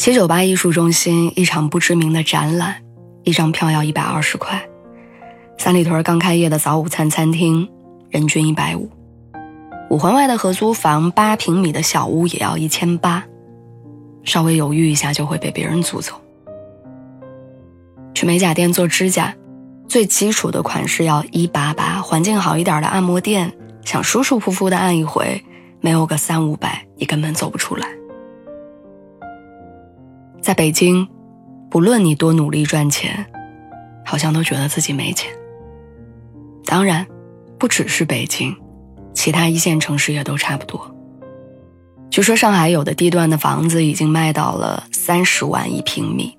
七九八艺术中心一场不知名的展览，一张票要一百二十块。三里屯刚开业的早午餐餐厅，人均一百五。五环外的合租房，八平米的小屋也要一千八。稍微犹豫一下就会被别人租走。去美甲店做指甲，最基础的款式要一八八，环境好一点的按摩店，想舒舒服服的按一回，没有个三五百，你根本走不出来。在北京，不论你多努力赚钱，好像都觉得自己没钱。当然，不只是北京，其他一线城市也都差不多。据说上海有的地段的房子已经卖到了三十万一平米，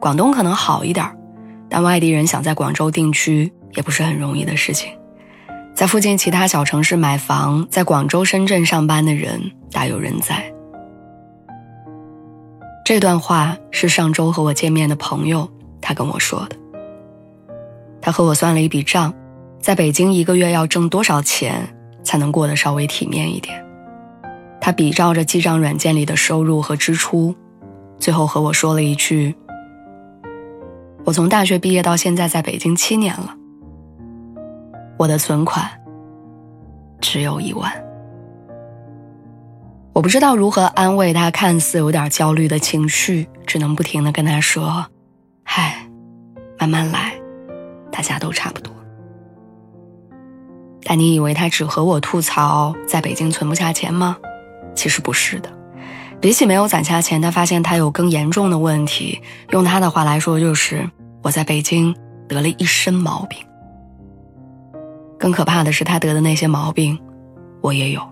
广东可能好一点，但外地人想在广州定居也不是很容易的事情。在附近其他小城市买房，在广州、深圳上班的人大有人在。这段话是上周和我见面的朋友他跟我说的。他和我算了一笔账，在北京一个月要挣多少钱才能过得稍微体面一点？他比照着记账软件里的收入和支出，最后和我说了一句：“我从大学毕业到现在在北京七年了，我的存款只有一万。”我不知道如何安慰他看似有点焦虑的情绪，只能不停的跟他说：“嗨，慢慢来，大家都差不多。”但你以为他只和我吐槽在北京存不下钱吗？其实不是的，比起没有攒下钱，他发现他有更严重的问题。用他的话来说，就是我在北京得了一身毛病。更可怕的是，他得的那些毛病，我也有。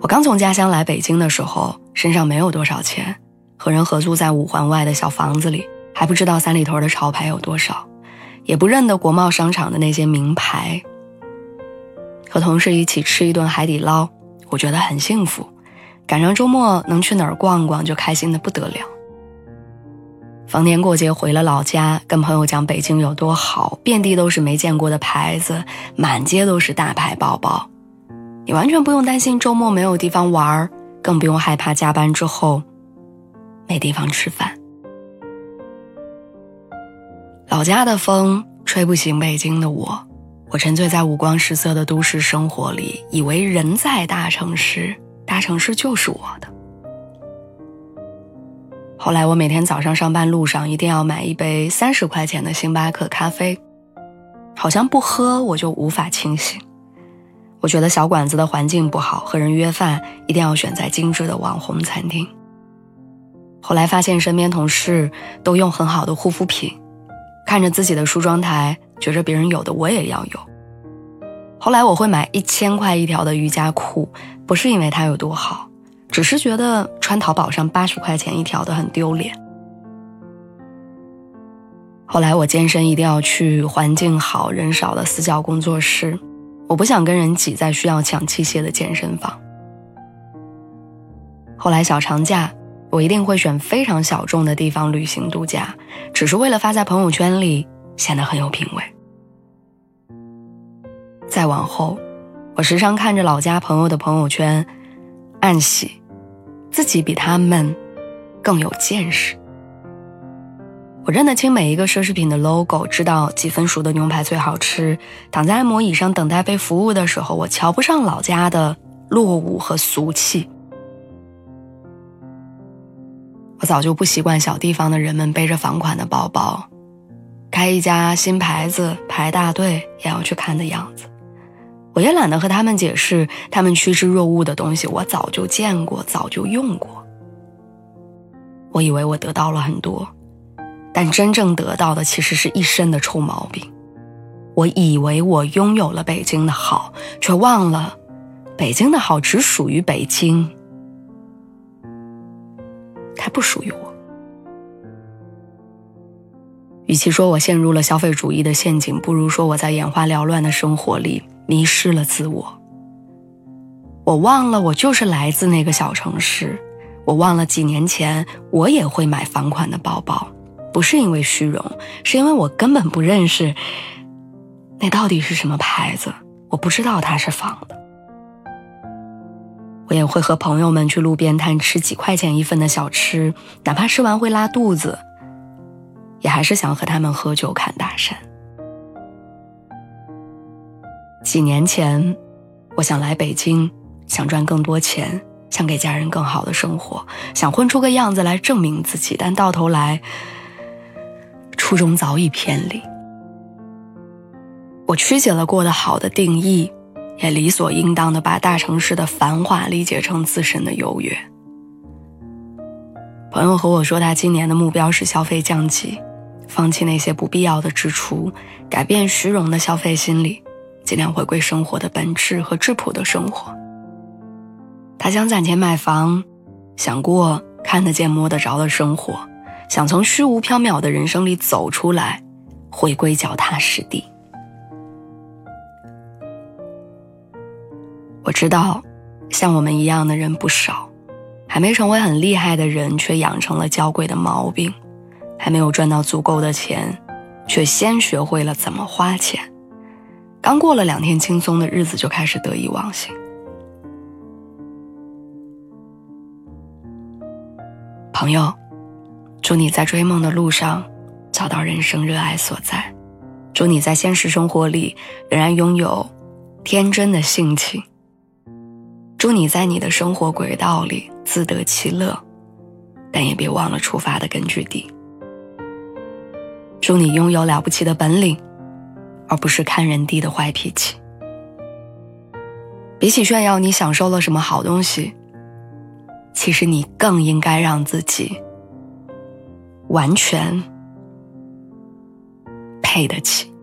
我刚从家乡来北京的时候，身上没有多少钱，和人合租在五环外的小房子里，还不知道三里屯的潮牌有多少，也不认得国贸商场的那些名牌。和同事一起吃一顿海底捞，我觉得很幸福，赶上周末能去哪儿逛逛就开心的不得了。逢年过节回了老家，跟朋友讲北京有多好，遍地都是没见过的牌子，满街都是大牌包包。你完全不用担心周末没有地方玩更不用害怕加班之后没地方吃饭。老家的风吹不醒北京的我，我沉醉在五光十色的都市生活里，以为人在大城市，大城市就是我的。后来我每天早上上班路上一定要买一杯三十块钱的星巴克咖啡，好像不喝我就无法清醒。我觉得小馆子的环境不好，和人约饭一定要选在精致的网红餐厅。后来发现身边同事都用很好的护肤品，看着自己的梳妆台，觉着别人有的我也要有。后来我会买一千块一条的瑜伽裤，不是因为它有多好，只是觉得穿淘宝上八十块钱一条的很丢脸。后来我健身一定要去环境好、人少的私教工作室。我不想跟人挤在需要抢器械的健身房。后来小长假，我一定会选非常小众的地方旅行度假，只是为了发在朋友圈里显得很有品味。再往后，我时常看着老家朋友的朋友圈，暗喜，自己比他们更有见识。我认得清每一个奢侈品的 logo，知道几分熟的牛排最好吃。躺在按摩椅上等待被服务的时候，我瞧不上老家的落伍和俗气。我早就不习惯小地方的人们背着房款的包包，开一家新牌子排大队也要去看的样子。我也懒得和他们解释，他们趋之若鹜的东西我早就见过，早就用过。我以为我得到了很多。但真正得到的其实是一身的臭毛病，我以为我拥有了北京的好，却忘了，北京的好只属于北京，它不属于我。与其说我陷入了消费主义的陷阱，不如说我在眼花缭乱的生活里迷失了自我。我忘了，我就是来自那个小城市。我忘了几年前我也会买仿款的包包，不是因为虚荣，是因为我根本不认识那到底是什么牌子，我不知道它是仿的。我也会和朋友们去路边摊吃几块钱一份的小吃，哪怕吃完会拉肚子。也还是想和他们喝酒看大山。几年前，我想来北京，想赚更多钱，想给家人更好的生活，想混出个样子来证明自己。但到头来，初衷早已偏离。我曲解了过得好的定义，也理所应当的把大城市的繁华理解成自身的优越。朋友和我说，他今年的目标是消费降级。放弃那些不必要的支出，改变虚荣的消费心理，尽量回归生活的本质和质朴的生活。他想攒钱买房，想过看得见摸得着的生活，想从虚无缥缈的人生里走出来，回归脚踏实地。我知道，像我们一样的人不少，还没成为很厉害的人，却养成了娇贵的毛病。还没有赚到足够的钱，却先学会了怎么花钱。刚过了两天轻松的日子，就开始得意忘形。朋友，祝你在追梦的路上找到人生热爱所在，祝你在现实生活里仍然拥有天真的性情，祝你在你的生活轨道里自得其乐，但也别忘了出发的根据地。祝你拥有了不起的本领，而不是看人低的坏脾气。比起炫耀你享受了什么好东西，其实你更应该让自己完全配得起。